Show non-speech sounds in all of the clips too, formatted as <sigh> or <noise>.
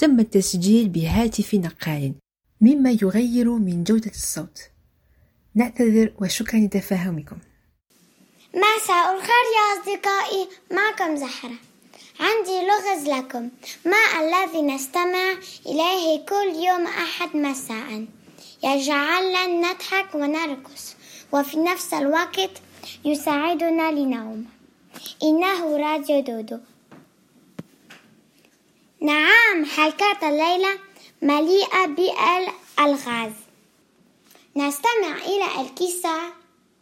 تم التسجيل بهاتف نقال مما يغير من جودة الصوت. نعتذر وشكرا لتفاهمكم. مساء الخير يا أصدقائي معكم زهرة. عندي لغز لكم. ما الذي نستمع إليه كل يوم أحد مساء؟ يجعلنا نضحك ونرقص وفي نفس الوقت يساعدنا لنوم إنه راديو دودو. نعم حلقات الليلة مليئة بالألغاز نستمع إلى القصة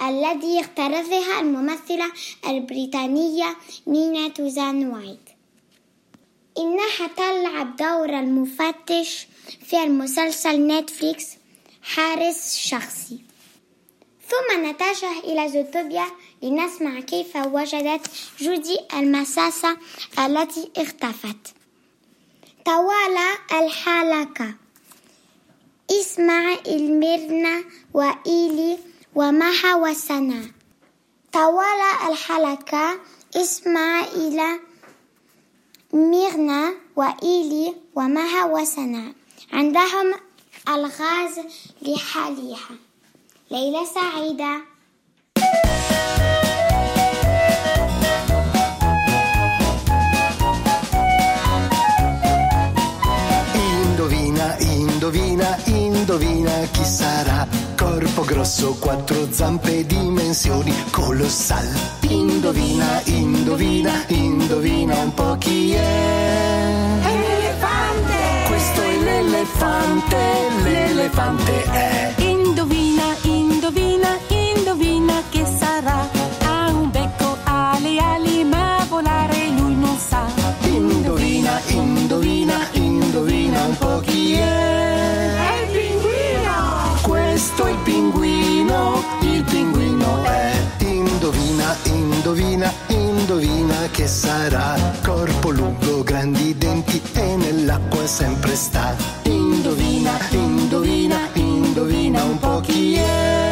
الذي اخترتها الممثلة البريطانية نينا توزان وايت. إنها تلعب دور المفتش في المسلسل نتفليكس حارس شخصي. ثم نتجه إلى زوتوبيا لنسمع كيف وجدت جودي المساسة التي اختفت. طوال الحلقة. اسمع الميرنا وإيلي ومها وسنا. طوال الحلقة اسمع إلى ميرنا وإيلي ومها وسنا. عندهم ألغاز لحالها ليلة سعيدة. Indovina, indovina chi sarà. Corpo grosso, quattro zampe, dimensioni colossal. Indovina, indovina, indovina un po' chi è. È l'elefante! Questo è l'elefante, l'elefante è. Indovina, indovina, indovina che sarà. Ha un becco, ha le ali, ma volare lui non sa. Indovina, indovina, indovina un po' chi è. Indovina, indovina, che sarà. Corpo lungo, grandi denti e nell'acqua sempre sta. Indovina, indovina, indovina un po' chi è.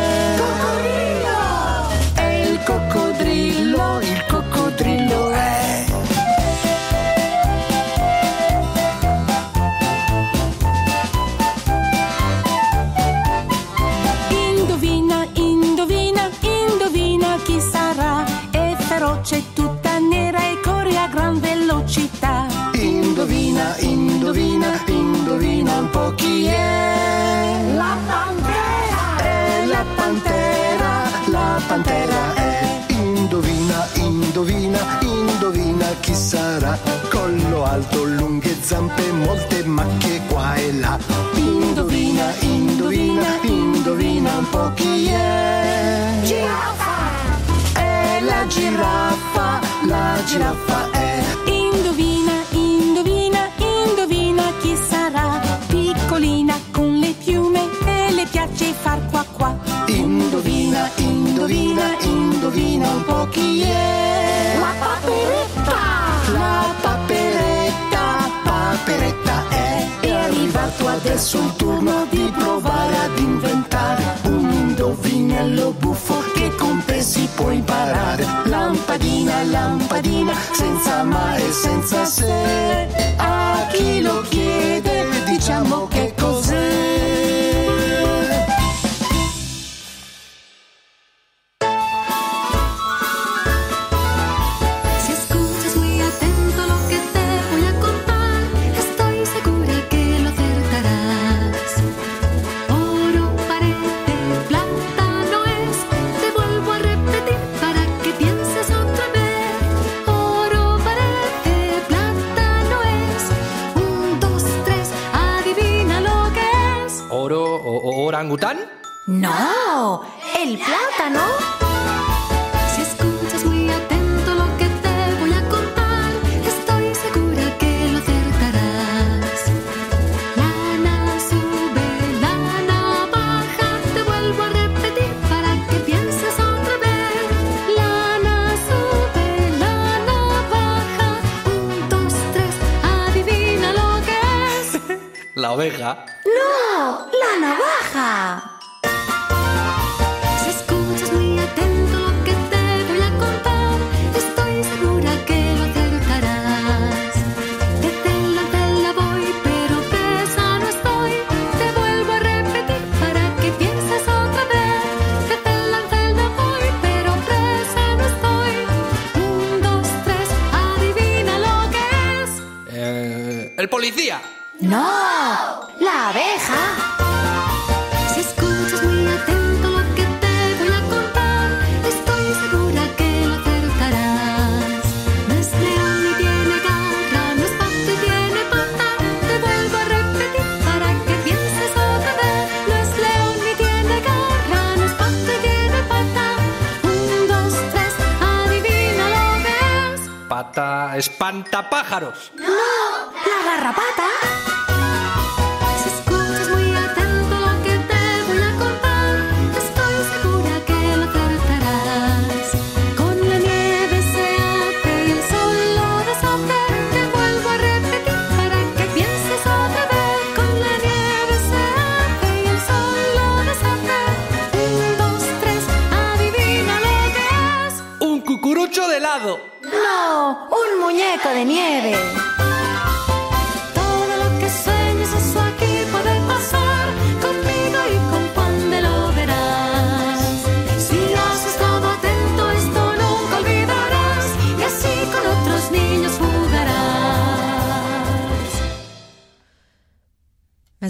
Orangután? No, el plátano. no la navaja si escuchas muy atento lo que te voy a contar estoy segura que lo adivinarás te tela te voy pero pesa no estoy. Te vuelvo a repetir para que pienses otra vez. Te tela te tela voy pero presa no estoy. Uno dos tres adivina lo que es. Eh, el policía. No, la abeja. Si escuchas muy atento lo que te voy a contar, estoy segura que lo acertarás. No es león ni tiene garra, no es pato y tiene pata. Te vuelvo a repetir para que pienses otra vez. No es león ni tiene garra, no es pato y tiene pata. Un, dos, tres, adivina lo que es. Pata espantapájaros. La garrapata.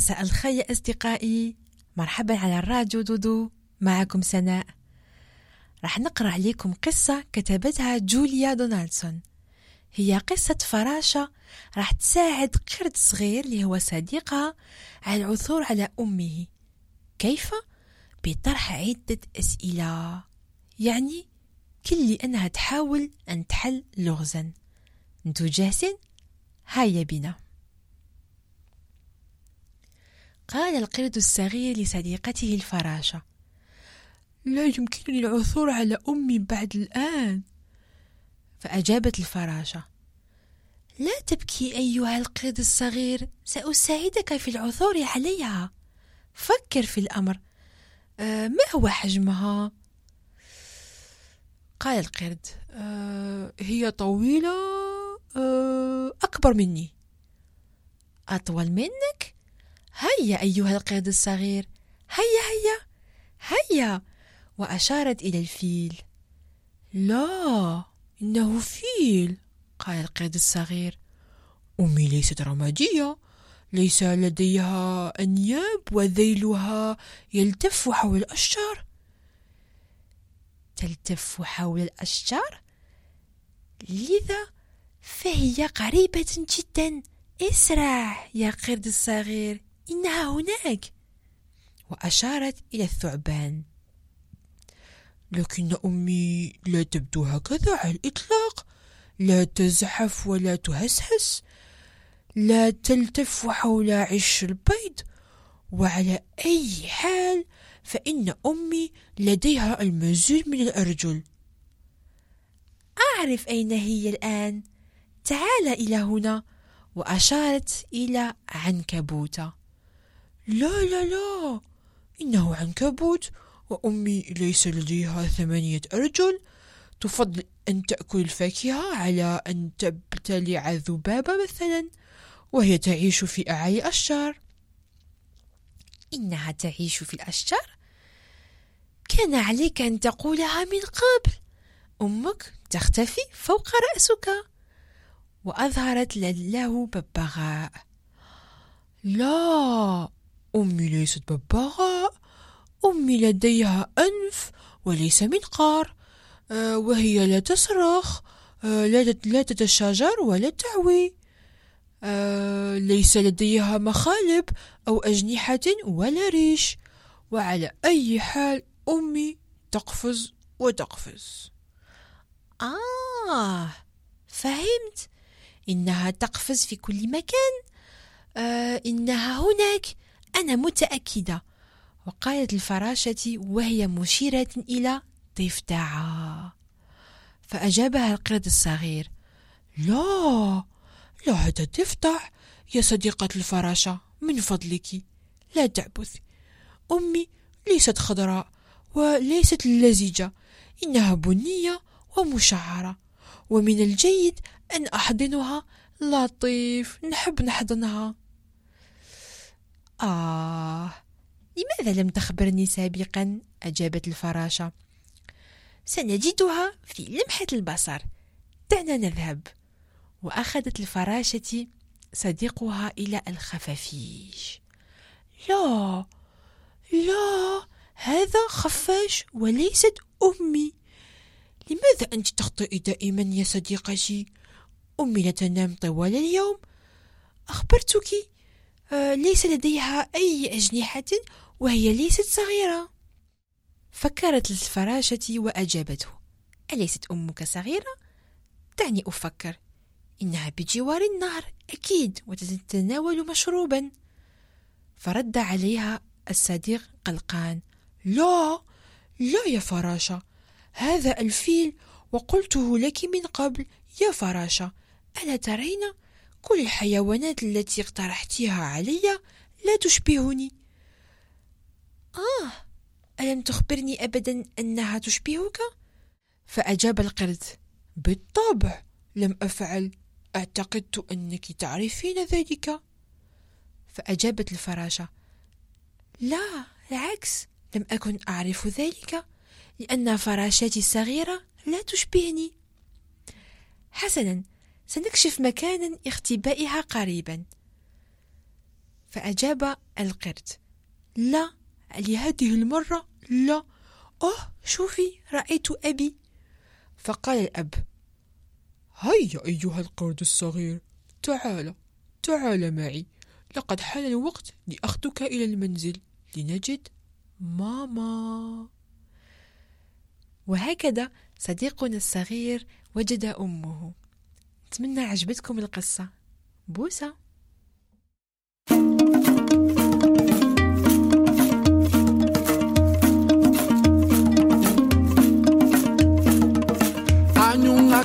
مساء الخير أصدقائي. مرحبا على الراديو دودو. معكم سناء. راح نقرأ عليكم قصة كتبتها جوليا دونالدسون. هي قصة فراشة راح تساعد قرد صغير اللي هو صديقها على العثور على أمه. كيف؟ بطرح عدة أسئلة. يعني كل أنها تحاول أن تحل لغزا. أنتو جاهزين؟ هيا بنا. قال القرد الصغير لصديقته الفراشة لا يمكنني العثور على أمي بعد الآن فأجابت الفراشة لا تبكي أيها القرد الصغير سأساعدك في العثور عليها فكر في الأمر آه ما هو حجمها؟ قال القرد آه هي طويلة آه أكبر مني أطول منك؟ هيا أيها القرد الصغير. هيا هيا هيا. وأشارت إلى الفيل. لا إنه فيل قال القرد الصغير. أمي ليست رمادية. ليس لديها أنياب وذيلها يلتف حول الأشجار. تلتف حول الأشجار؟ لذا فهي قريبة جدا. اسرع يا قرد الصغير. إنها هناك. وأشارت إلى الثعبان. لكن أمي لا تبدو هكذا على الإطلاق. لا تزحف ولا تهسهس. لا تلتف حول عش البيض. وعلى أي حال فإن أمي لديها المزيد من الأرجل. أعرف أين هي الآن. تعال إلى هنا. وأشارت إلى عنكبوتة. لا لا لا. إنه عنكبوت وأمي ليس لديها ثمانية أرجل. تفضل أن تأكل الفاكهة على أن تبتلع الذبابة مثلا وهي تعيش في أعالي الأشجار إنها تعيش في الأشجار؟ كان عليك أن تقولها من قبل. أمك تختفي فوق رأسك. وأظهرت له ببغاء. لا. أمي ليست ببغاء أمي لديها أنف وليس منقار. أه وهي لا تصرخ. أه لا تتشاجر ولا تعوي. أه ليس لديها مخالب أو أجنحة ولا ريش. وعلى أي حال أمي تقفز وتقفز. آه فهمت. إنها تقفز في كل مكان. آه إنها هناك. أنا متأكدة. وقالت الفراشة وهي مشيرة إلى ضفدعة. فأجابها القرد الصغير لا لا هذا ضفدع يا صديقة الفراشة من فضلك لا تعبثي أمي ليست خضراء وليست لزجة إنها بنية ومشعرة. ومن الجيد أن أحضنها لطيف نحب نحضنها. آه لماذا لم تخبرني سابقا؟ أجابت الفراشة. سنجدها في لمحة البصر. دعنا نذهب. وأخذت الفراشة صديقها إلى الخفافيش. لا لا هذا خفاش وليست أمي. لماذا أنت تخطئي دائما يا صديقتي؟ أمي لا تنام طوال اليوم. أخبرتك ليس لديها أي أجنحة وهي ليست صغيرة. فكرت الفراشة وأجابته أليست أمك صغيرة؟ دعني أفكر. إنها بجوار النهر أكيد وتتناول مشروبا. فرد عليها الصديق قلقان. لا لا يا فراشة هذا الفيل وقلته لك من قبل يا فراشة. ألا ترين؟ كل الحيوانات التي اقترحتها علي لا تشبهني. آه ألم تخبرني أبدا أنها تشبهك؟ فأجاب القرد. بالطبع لم أفعل. أعتقدت أنك تعرفين ذلك. فأجابت الفراشة. لا العكس لم أكن أعرف ذلك لأن فراشاتي الصغيرة لا تشبهني. حسنا سنكشف مكانا اختبائها قريبا. فأجاب القرد. لا لهذه المرة لا. أوه شوفي رأيت أبي. فقال الأب. هيا أيها القرد الصغير. تعال تعال معي. لقد حان الوقت لأخذك إلى المنزل. لنجد ماما. وهكذا صديقنا الصغير وجد أمه. أتمنى عجبتكم القصة بوسة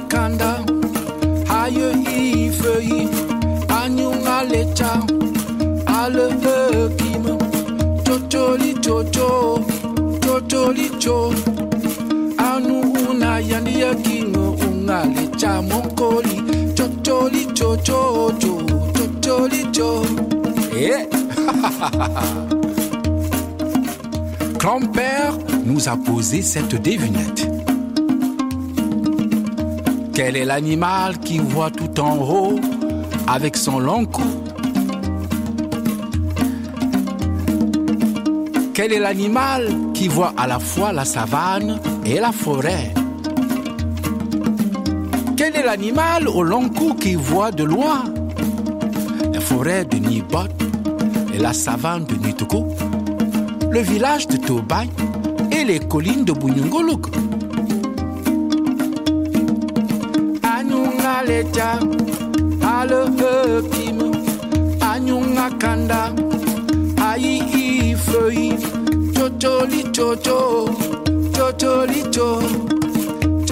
kanda haye i feuille anyunga lecha ale hekim totoli toto totoli cho anu una yani yakingo unga lecha monkoli eh? <laughs> Grand-père nous a posé cette devinette. Quel est l'animal qui voit tout en haut avec son long cou? Quel est l'animal qui voit à la fois la savane et la forêt? Quel est l'animal au long cou qui voit de loin la forêt de Nibot et la savane de Nitoko, le village de Tobay et les collines de Bunyungoluk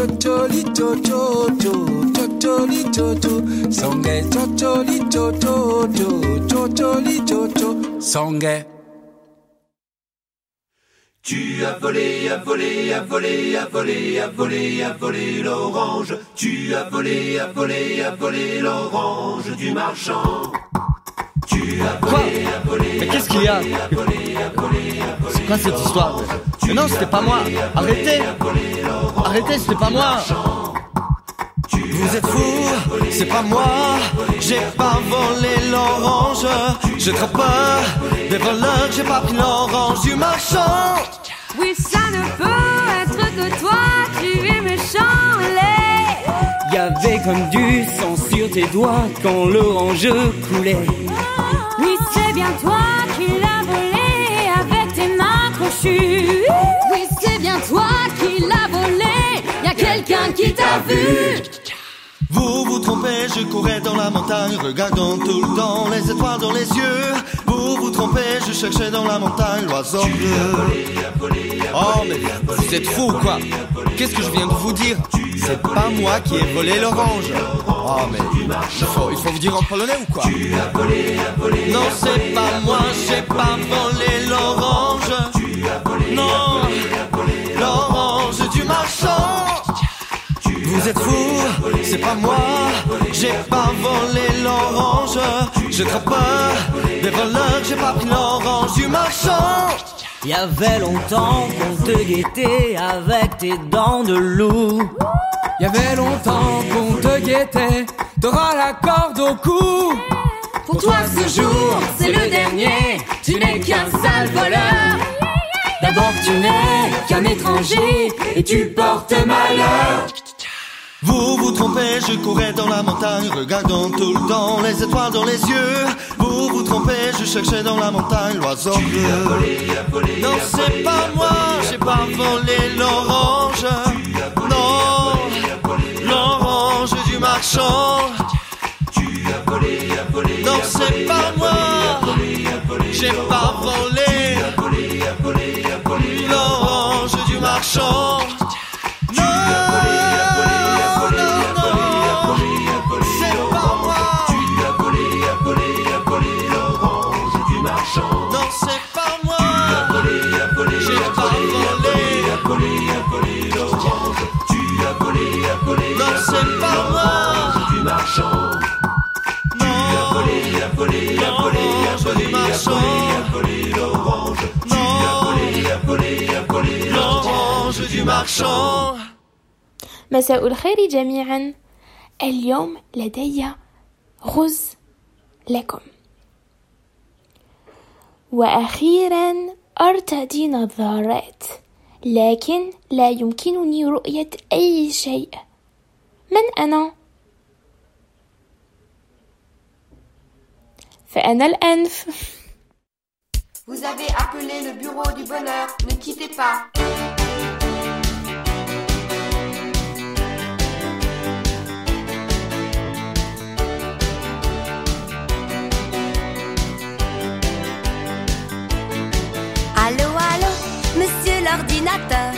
Totoli toto, totoli toto, songe totoli toto, totoli toto, songe. Tu as volé, as volé, as volé, as volé, as volé, as volé l'orange. Tu as volé, as volé, as volé l'orange du marchand. Tu Quoi Mais qu'est-ce qu'il y a C'est quoi cette histoire Mais non, c'était pas moi Arrêtez Arrêtez, c'était pas moi Vous êtes fous, c'est pas moi. J'ai pas volé l'orange. J'ai trop peur des voleurs. J'ai pas pris l'orange du marchand. Oui, ça ne peut être que toi, tu es méchant, les. Y avait comme du sang sur tes doigts quand l'orange coulait. Oui, c'est bien toi qui l'as Oui, c'est bien toi qui l'as volé. Y a quelqu'un qui t'a vu. Vous vous trompez, je courais dans la montagne, regardant tout le temps les étoiles dans les yeux. Vous vous trompez, je cherchais dans la montagne l'oiseau bleu. Oh, mais vous êtes fous ou quoi Qu'est-ce que je viens de vous dire C'est pas moi qui ai volé l'orange. Oh, mais il faut, il faut vous dire en polonais ou quoi Non, c'est pas moi, j'ai pas volé l'orange. Non, l'orange du marchand. Vous êtes fous, c'est pas moi, j'ai pas volé l'orange. J'ai trop peur des voleurs, j'ai pas pris l'orange du marchand. Y avait longtemps qu'on te guettait avec tes dents de loup. Y avait longtemps qu'on te guettait, t'auras la corde au cou. Pour toi, ce jour, c'est le dernier. Tu n'es qu'un sale voleur. D'abord, tu n'es qu'un étranger et tu portes malheur. Vous vous trompez, je courais dans la montagne, regardant tout le temps les étoiles dans les yeux. Vous vous trompez, je cherchais dans la montagne l'oiseau bleu. Non, c'est pas moi, j'ai pas volé l'orange. Non, l'orange du marchand. Non, c'est pas moi, j'ai pas volé marchand. مساء الخير جميعا. اليوم لدي رز لكم. وأخيرا أرتدي نظارات لكن لا يمكنني رؤية أي شيء. من أنا؟ فأنا الأنف. Vous avez appelé le bureau du bonheur, ne quittez pas. L'ordinateur.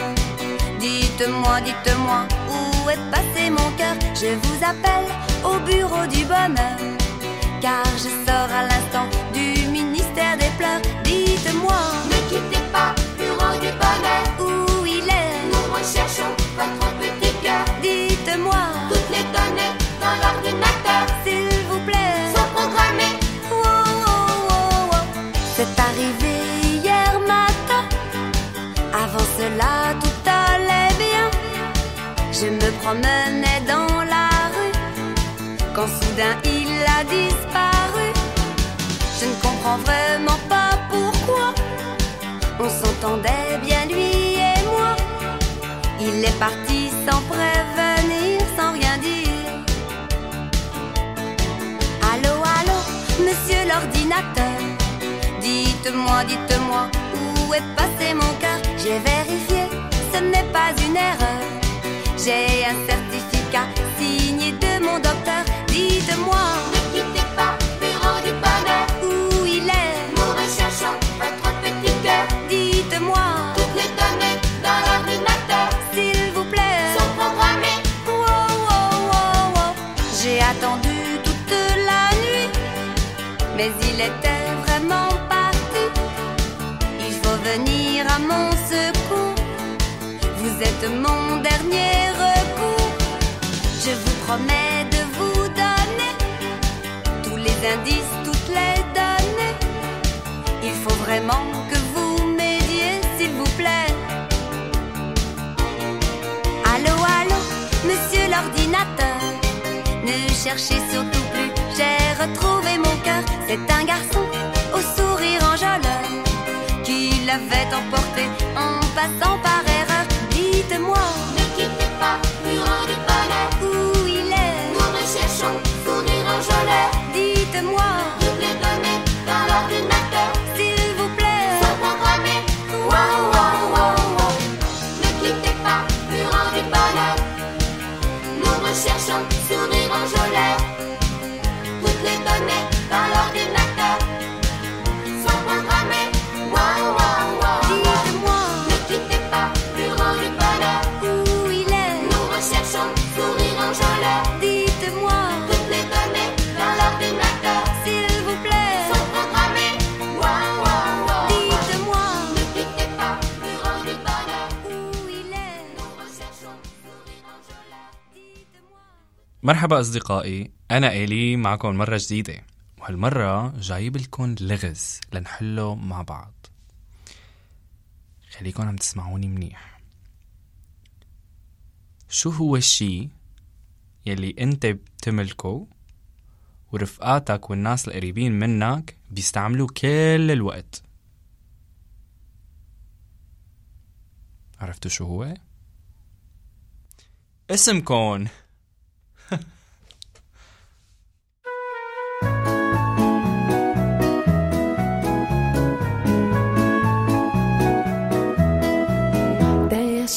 Dites-moi, dites-moi, où est passé mon cœur? Je vous appelle au bureau du bonheur. Car je sors à l'instant du ministère des pleurs. Dites-moi, Ne quittez pas, bureau du bonheur. où il est? Nous recherchons votre petit cœur. Dites-moi, Toutes les données dans l'ordinateur Je me promenais dans la rue. Quand soudain il a disparu. Je ne comprends vraiment pas pourquoi. On s'entendait bien lui et moi. Il est parti sans prévenir, sans rien dire. Allô, allô, monsieur l'ordinateur. Dites-moi, dites-moi, où est passé mon cœur? J'ai vérifié, ce n'est pas une erreur. J'ai un certificat signé de mon docteur. Dites-moi, Ne quittez pas, bureau du bonheur. où il est? Nous recherchons votre petit cœur. Dites-moi, Toutes les données dans l'ordinateur s'il vous plaît. sont programmées. Wow, wow, wow, wow. J'ai attendu toute la nuit, mais il était vraiment parti. Il faut venir à mon secours. Vous êtes mon dernier promets de vous donner tous les indices, toutes les données vraiment que vous m'aidiez, s'il vous plaît. Allô, allô, monsieur l'ordinateur. Ne cherchez surtout plus, j'ai retrouvé mon cœur. C'est un garçon au sourire enjôleur qui l'avait emporté en passant par some مرحبا أصدقائي أنا إيلي معكم مرة جديدة وهالمرة جايب لكم لغز لنحله مع بعض. خليكم عم تسمعوني منيح. شو هو الشي يلي أنت بتملكه ورفقاتك والناس القريبين منك بيستعملوه كل الوقت؟ عرفتوا شو هو؟ اسمكن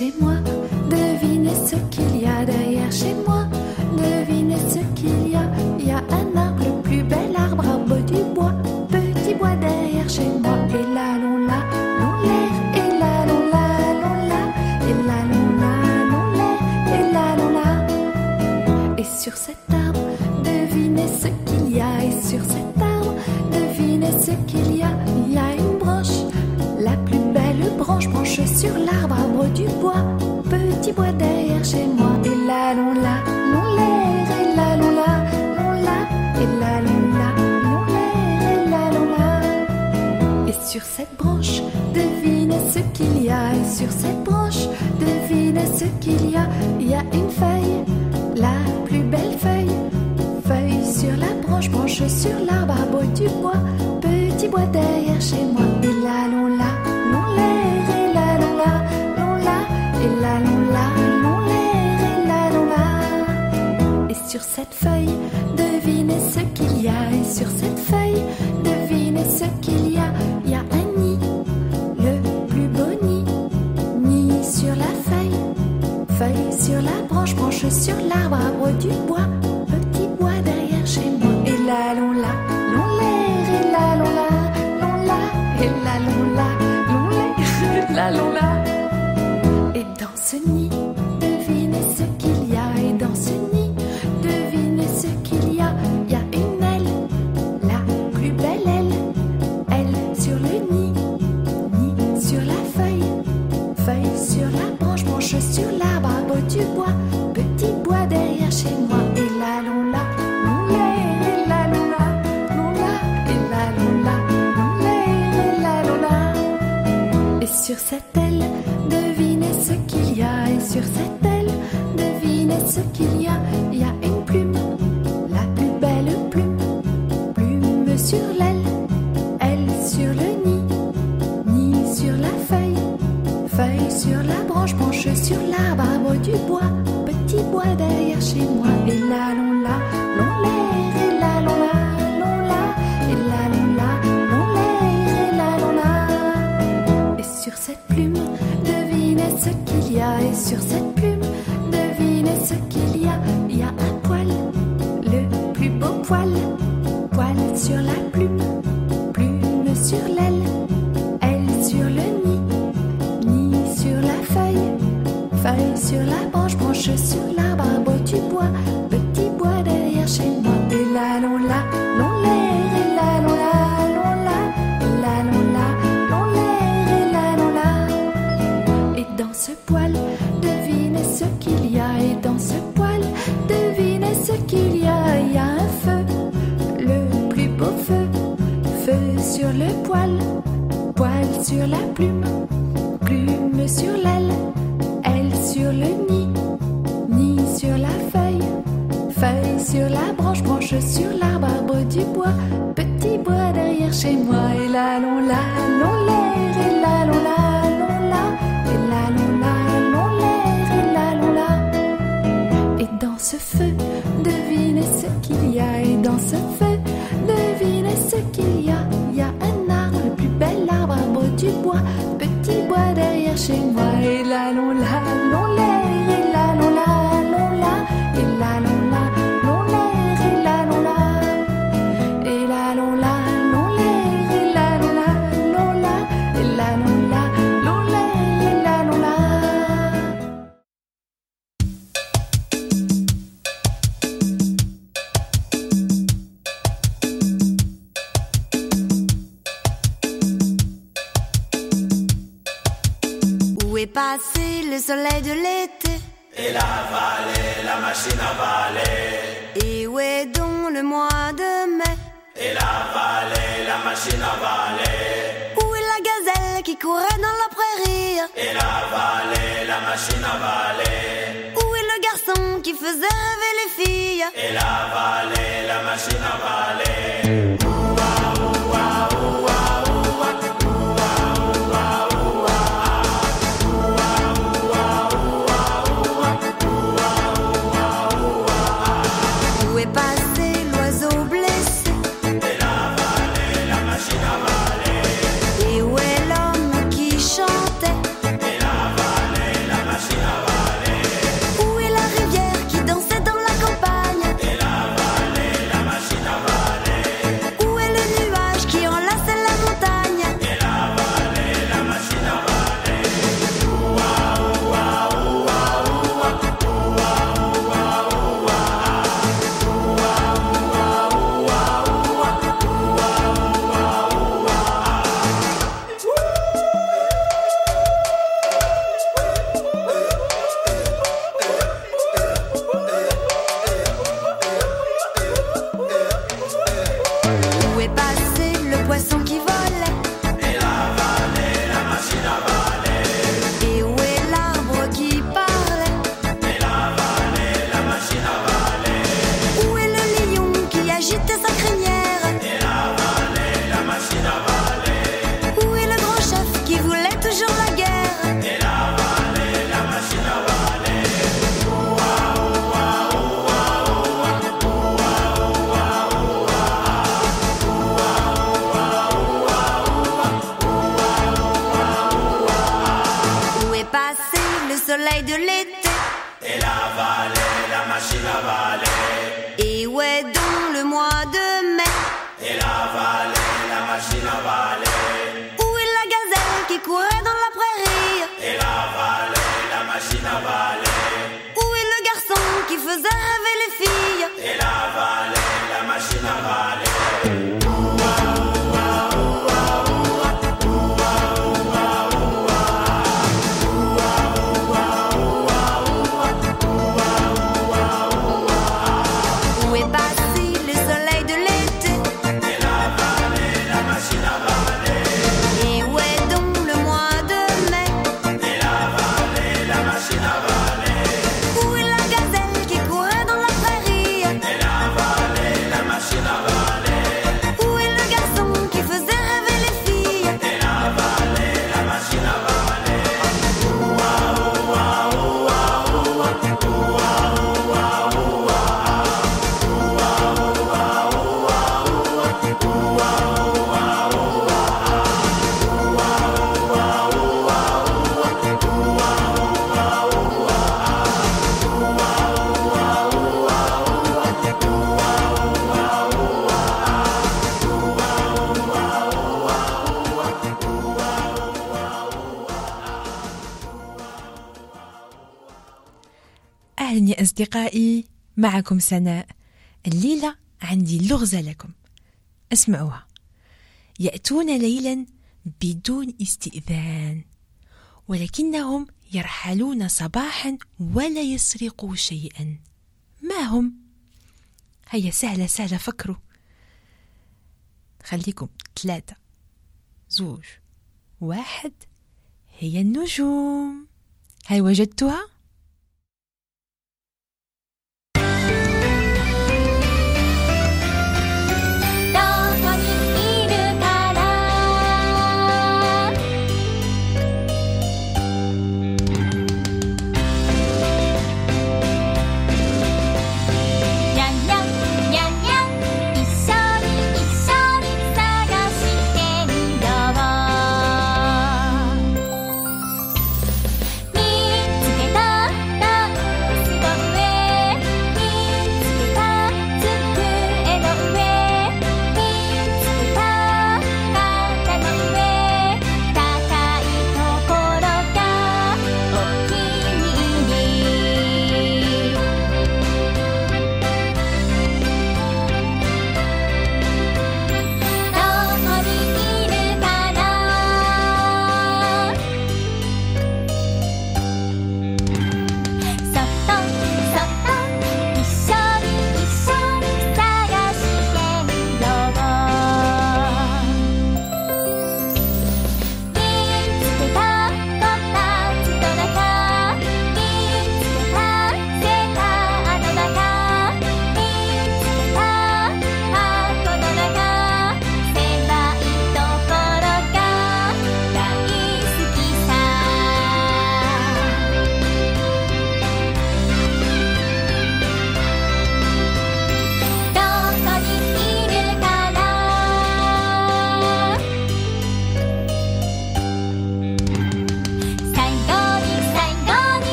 chez moi, devinez ce qu'il y a derrière chez moi. Devinez ce qu'il y a. Il y a un arbre, le plus bel arbre, arbre du bois. Petit bois derrière chez moi. Et là, l'on la, l'on l'air. Et là, l'on la, l'on la. Et là, l'on la, l'on l'air. Et là, l'on la. Et sur cet arbre, devinez ce qu'il y a. Et sur cet arbre, devinez ce qu'il y a. Il y a branche, branche sur l'arbre, arbre du bois. Petit bois derrière chez moi. Et là, l'on la, l'on l'air. Et là, l'on la, l'on la. Et là, l'on la, l'on l'air. Et là, l'on la. Et sur cette branche, devinez ce qu'il y a. Et sur cette branche, devinez ce qu'il y a. Il y a une feuille, la plus belle feuille. Feuille sur la branche, branche sur l'arbre, arbre du bois. Petit bois derrière chez moi. Et là, sur cette feuille, devinez ce qu'il y a. Et sur cette feuille, devinez ce qu'il y a. Il y a un nid, le plus beau nid. Nid sur la feuille, feuille sur la branche, branche sur l'arbre, arbre du bois. Petit bois derrière chez moi. Et là, l'on la, l'on l'air. Et là, l'on la, l'on la. Et là, l'on la, l'on l'air. <laughs> Et là, l'on. Petit bois derrière chez moi. Et la, l'on l'air. Et la, l'on la. Et la, l'on l'air. Et la. Et sur cette aile, devinez ce qu'il y a. Et sur cette aile, devinez ce qu'il y a. Il y a une plume, la plus belle plume. Plume sur l'aile, aile sur le nid. Nid sur la feuille, feuille sur la branche, branche sur l'arbre, du bois. Petit bois derrière chez moi. Et là, sur la branche, branche sur l'arbre, arbre du bois. Petit bois derrière chez moi. Et là, l'on la, l'on l'air. Et là, l'on la, l'on la. Et là, l'on l'on l'air. Et là, l'on la. Et dans ce poil, devinez ce qu'il y a. Et dans ce poil, devinez ce qu'il y a. Il y a un feu, le plus beau feu. Feu sur le poil, Poil sur la plume, plume sur l'aile, sur la branche, branche sur l'arbre, arbre du bois, petit bois derrière chez moi. Et là, l'on la, l'on l'air, et là, l'on la, l'on la, et là, l'on l'on l'air, et là, l'on. Et dans ce feu, devinez ce qu'il y a, et dans ce feu, devinez ce qu'il y a. Il y a un arbre, le plus bel arbre, arbre du bois, passé le soleil de l'été Et la vallée, la machine à valer. Et où est donc le mois de mai Et la vallée, la machine à valer. Où est la gazelle qui courait dans la prairie? Et la vallée, la machine à valer. Où est le garçon qui faisait rêver les filles? Et la vallée, la machine à valer. أصدقائي معكم سناء. الليلة عندي لغزة لكم. اسمعوها. يأتون ليلا بدون استئذان ولكنهم يرحلون صباحا ولا يسرقوا شيئا. ما هم؟ هيا سهلة سهلة فكروا. خليكم ثلاثة. زوج واحد. هي النجوم. هل وجدتها؟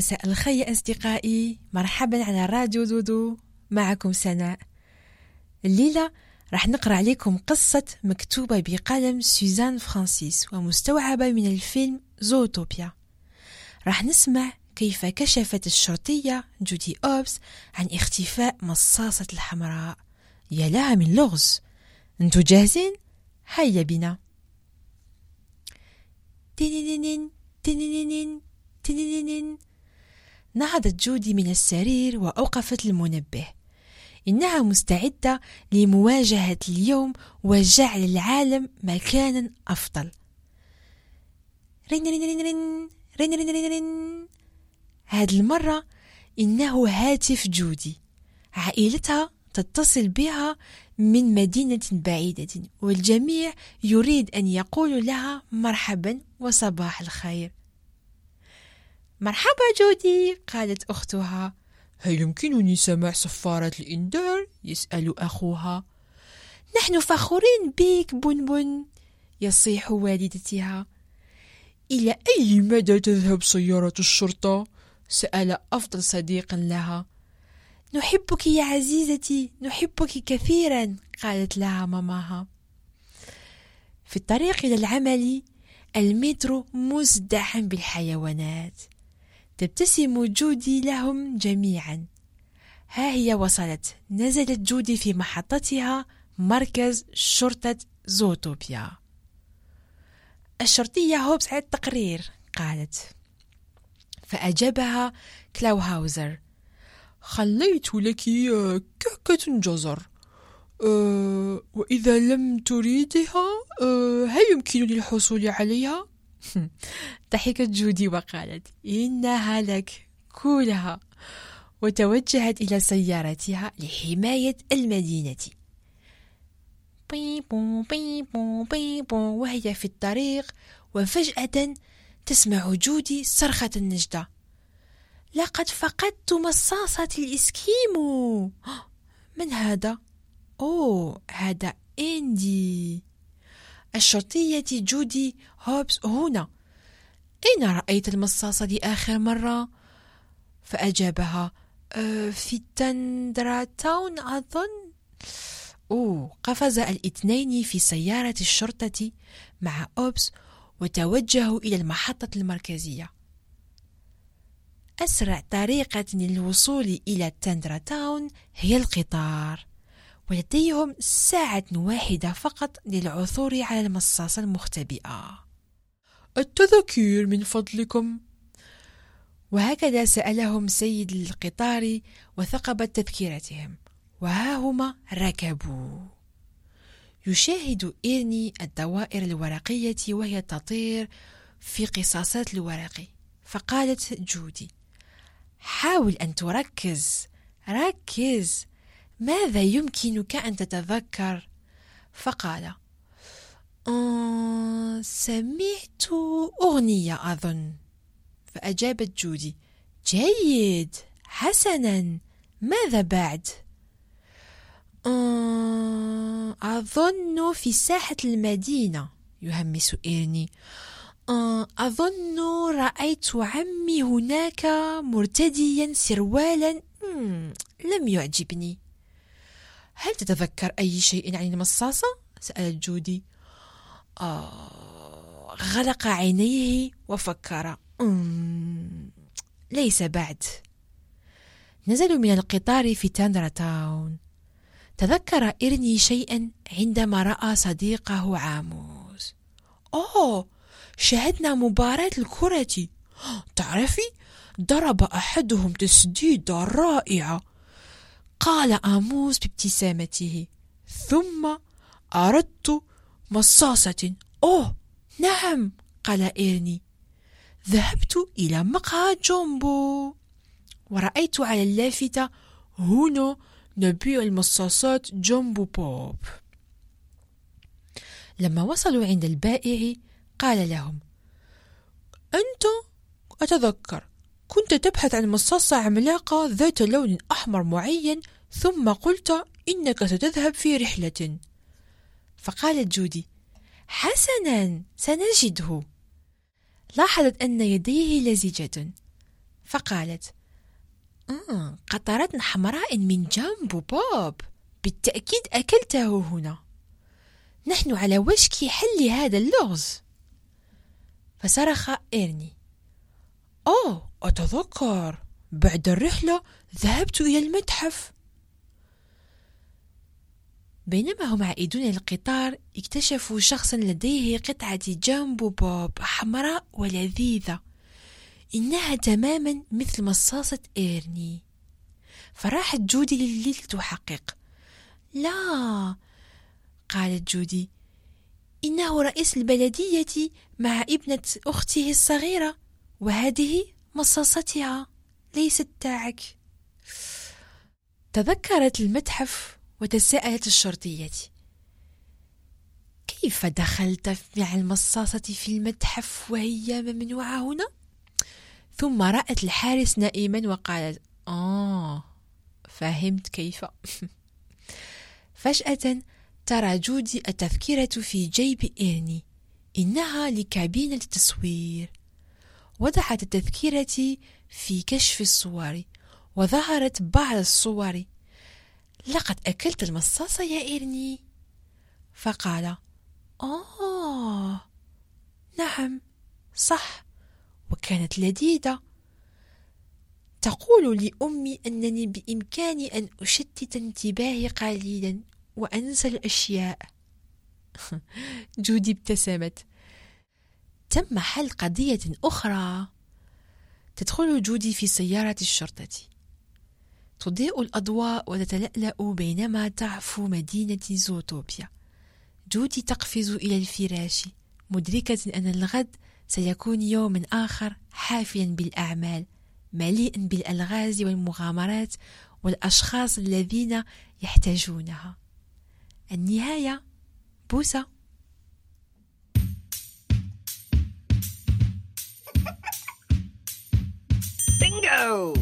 مساء الخير يا أصدقائي. مرحبا على راديو دودو. معكم سناء. الليلة راح نقرأ عليكم قصة مكتوبة بقلم سوزان فرانسيس ومستوحاة من الفيلم زوتوبيا. راح نسمع كيف كشفت الشرطية جودي هوبس عن اختفاء مصاصة الحمراء. يا لها من لغز. انتو جاهزين؟ هيا بنا. تنينين تنينين تنينين نهضت جودي من السرير وأوقفت المنبه. إنها مستعدة لمواجهة اليوم وجعل العالم مكانا أفضل. رين رين رين رين رين رين رين هذه المرة إنه هاتف جودي. عائلتها تتصل بها من مدينة بعيدة والجميع يريد أن يقول لها مرحبا وصباح الخير. مرحبا جودي قالت أختها. هل يمكنني سماع صفارة الإنذار؟ يسأل أخوها. نحن فخورين بك بنبن يصيح والدتها. إلى أي مدى تذهب سيارة الشرطة؟ سأل أفضل صديق لها. نحبك يا عزيزتي نحبك كثيرا قالت لها ماماها. في الطريق إلى العمل المترو مزدحم بالحيوانات. تبتسم جودي لهم جميعا. ها هي وصلت. نزلت جودي في محطتها مركز شرطة زوتوبيا. الشرطية هوبس على التقرير قالت. فأجابها كلاوهاوزر. خليت لك كعكة جزر. أه وإذا لم تريدها أه هل يمكنني الحصول عليها؟ ضحكت جودي وقالت إنها لك كلها. وتوجهت إلى سيارتها لحماية المدينة. بيبو بيبو بيبو وهي في الطريق وفجأة تسمع جودي صرخة النجدة. لقد فقدت مصاصة الإسكيمو. <gasps> من هذا؟ أوه هذا إندي. الشرطية جودي هوبس هنا. أين رأيت المصاصة لآخر مرة؟ فأجابها أه في تندرا تاون أظن. أوه قفز الاثنين في سيارة الشرطة مع أوبس وتوجهوا إلى المحطة المركزية. أسرع طريقة للوصول إلى تندرا تاون هي القطار. ولديهم ساعة واحدة فقط للعثور على المصاصة المختبئة. التذكير من فضلكم. وهكذا سألهم سيد القطار وثقب تذكيرتهم وها هما ركبوا. يشاهد إيرني الدوائر الورقية وهي تطير في قصاصات الورق. فقالت جودي حاول أن تركز ركز. ماذا يمكنك أن تتذكر؟ فقال سمعت أغنية أظن. فأجابت جودي جيد حسنا. ماذا بعد؟ أظن في ساحة المدينة. يهمس إيرني أظن رأيت عمي هناك مرتديا سروالا. لم يعجبني. هل تتذكر أي شيء عن المصاصة؟ سألت جودي. آه غلق عينيه وفكر. ليس بعد. نزلوا من القطار في تاندرا تاون. تذكر إرني شيئا عندما رأى صديقه عاموس. أوه شاهدنا مباراة الكرة. تعرفي ضرب أحدهم تسديدة رائعة. قال آموس بابتسامته. ثم أردت مصاصة. أوه نعم قال إيرني. ذهبت إلى مقهى جومبو. ورأيت على اللافتة هنا نبيع المصاصات جومبو بوب. لما وصلوا عند البائع قال لهم أنت أتذكر كنت تبحث عن مصاصة عملاقة ذات لون أحمر معين ثم قلت إنك ستذهب في رحلة. فقالت جودي حسنا سنجده. لاحظت أن يديه لزجة. فقالت آه قطرات حمراء من جامبو بوب. بالتأكيد أكلته هنا. نحن على وشك حل هذا اللغز. فصرخ إيرني. أوه أتذكر. بعد الرحلة ذهبت إلى المتحف. بينما هم عائدون القطار اكتشفوا شخصا لديه قطعة جامبو بوب حمراء ولذيذة. إنها تماما مثل مصاصة إيرني. فراحت جودي لليل تحقق. لا قالت جودي إنه رئيس البلدية مع ابنة أخته الصغيرة. وهذه مصاصتها ليست تاعك تذكرت المتحف وتساءلت الشرطية. كيف دخلت مع المصاصة في المتحف وهي ممنوعة هنا؟ ثم رأت الحارس نائما وقالت آه فهمت كيف. <laughs> فجأة ترى جودي التذكرة في جيب إيرني إنها لكابينة التصوير. وضعت التذكرة في كشف الصور وظهرت بعض الصور. لقد أكلت المصاصة يا إيرني. فقال آه نعم صح وكانت لذيذة. تقول لأمي أنني بإمكاني أن أشتت انتباهي قليلا وأنسى الأشياء. <laughs> جودي ابتسمت. تم حل قضية أخرى تدخل جودي في سيارة الشرطة. تضيء الأضواء وتتلألأ بينما تعفو مدينة زوتوبيا. جودي تقفز إلى الفراش مدركة أن الغد سيكون يوم آخر حافلا بالأعمال مليئا بالألغاز والمغامرات والأشخاص الذين يحتاجونها. النهاية بوسة. go!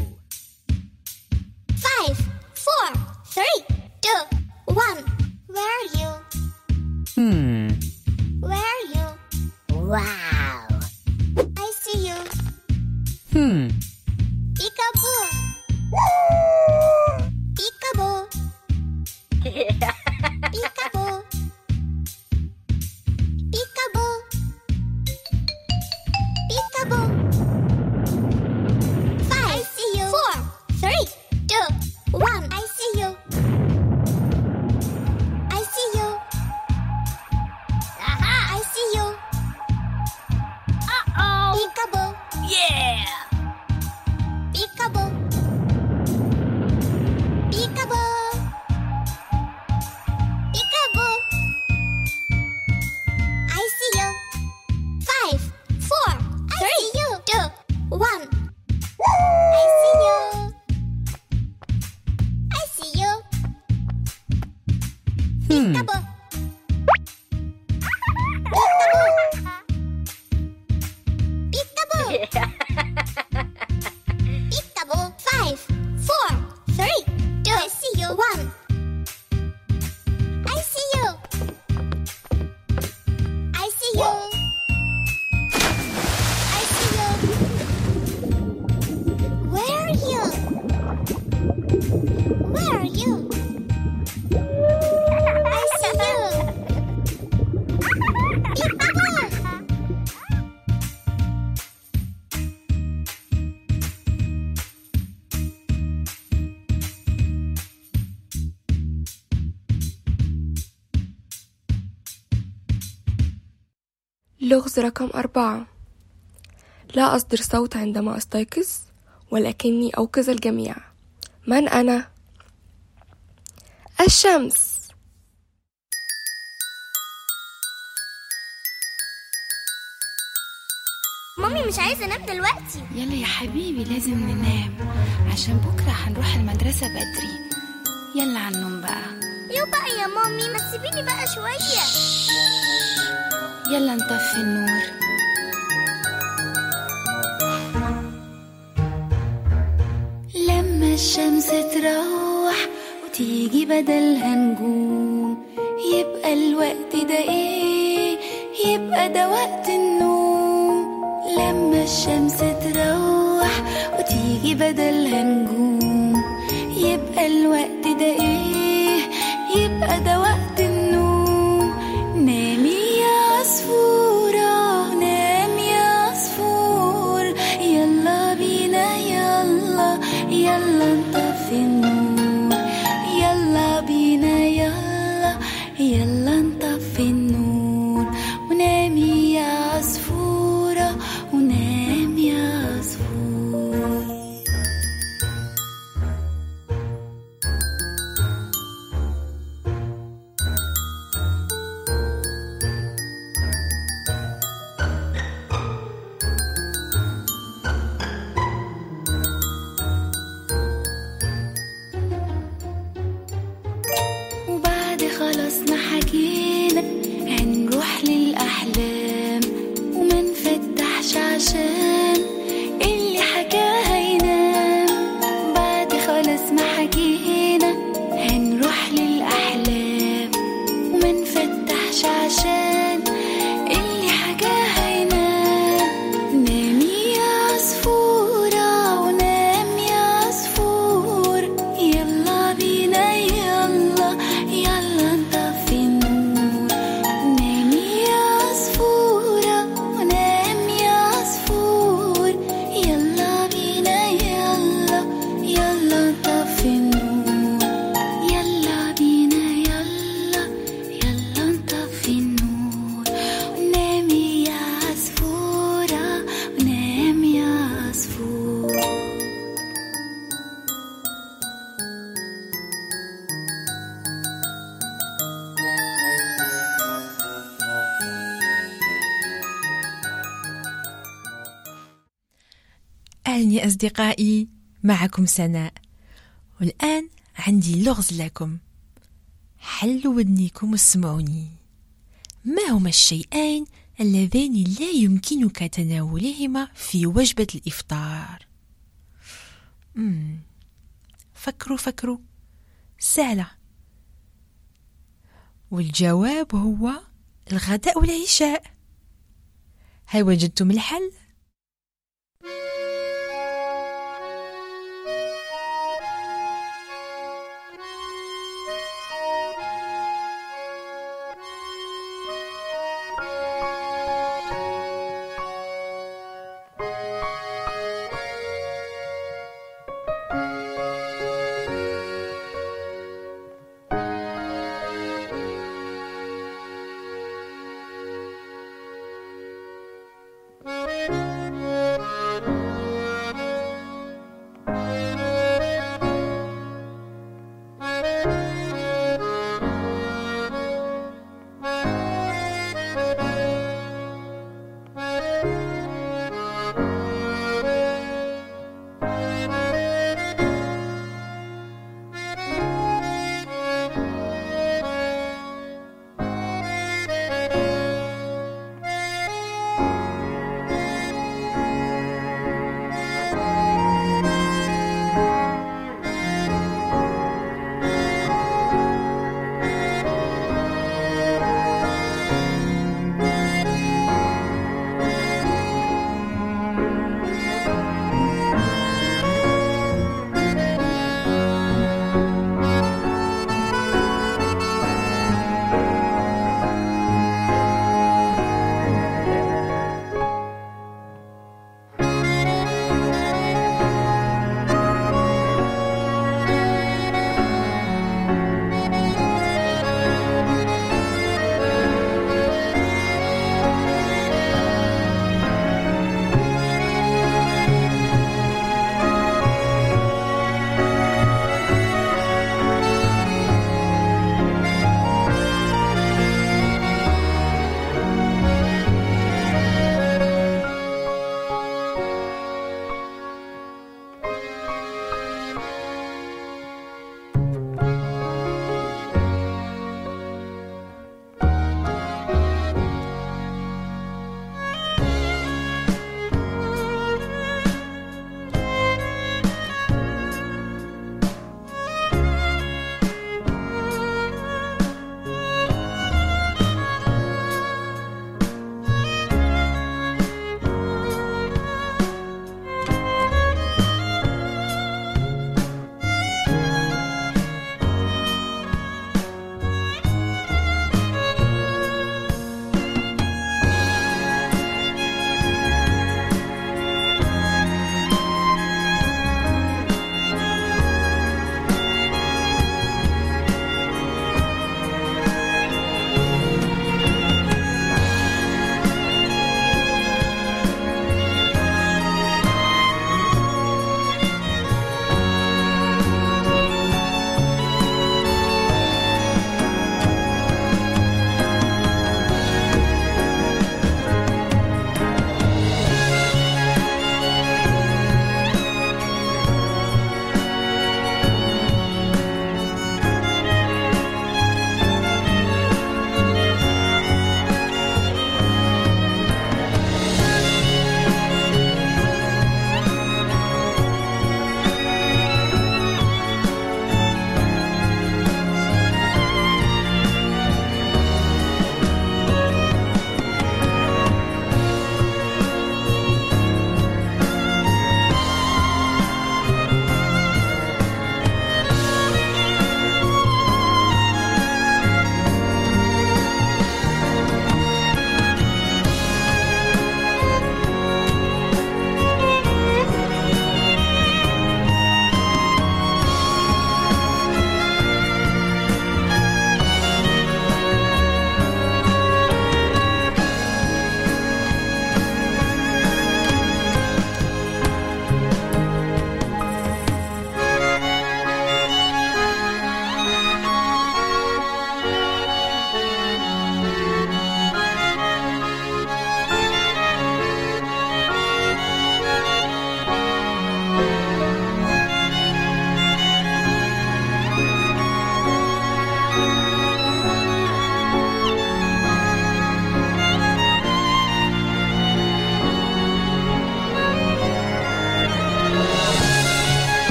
لغز رقم أربعة. لا أصدر صوت عندما أستيقظ ولكني أوقظ الجميع. من أنا؟ الشمس. مامي مش عايزة أنام دلوقتي. يلا يا حبيبي لازم ننام. عشان بكرة هنروح المدرسة بدري. يلا على النوم بقى. يو بقى يا مامي ما تسيبيني بقى شوية. يلا نطفي النور. لما الشمس تروح وتيجي بدلها نجوم يبقى الوقت ده إيه يبقى ده وقت النوم. لما الشمس تروح وتيجي بدلها أصدقائي معكم سناء. والآن عندي لغز لكم. حلوا ودنيكم واسمعوني ما هما الشيئين اللذان لا يمكنك تناولهما في وجبة الإفطار؟ مم. فكروا فكروا. سهلة. والجواب هو الغداء والعشاء. هل وجدتم الحل؟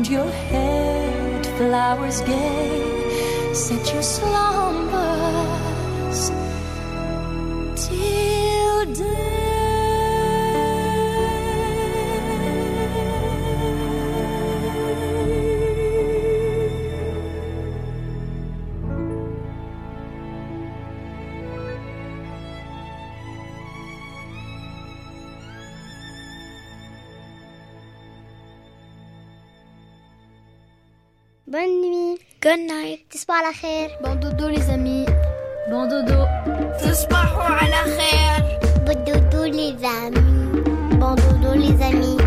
Around your head, flowers gay. Set your slumbers till Bonne Good night. تصبحوا على خير. Bon dodo les amis. Bon dodo. تصبحوا على خير. Bon dodo les amis. Bon dodo les amis.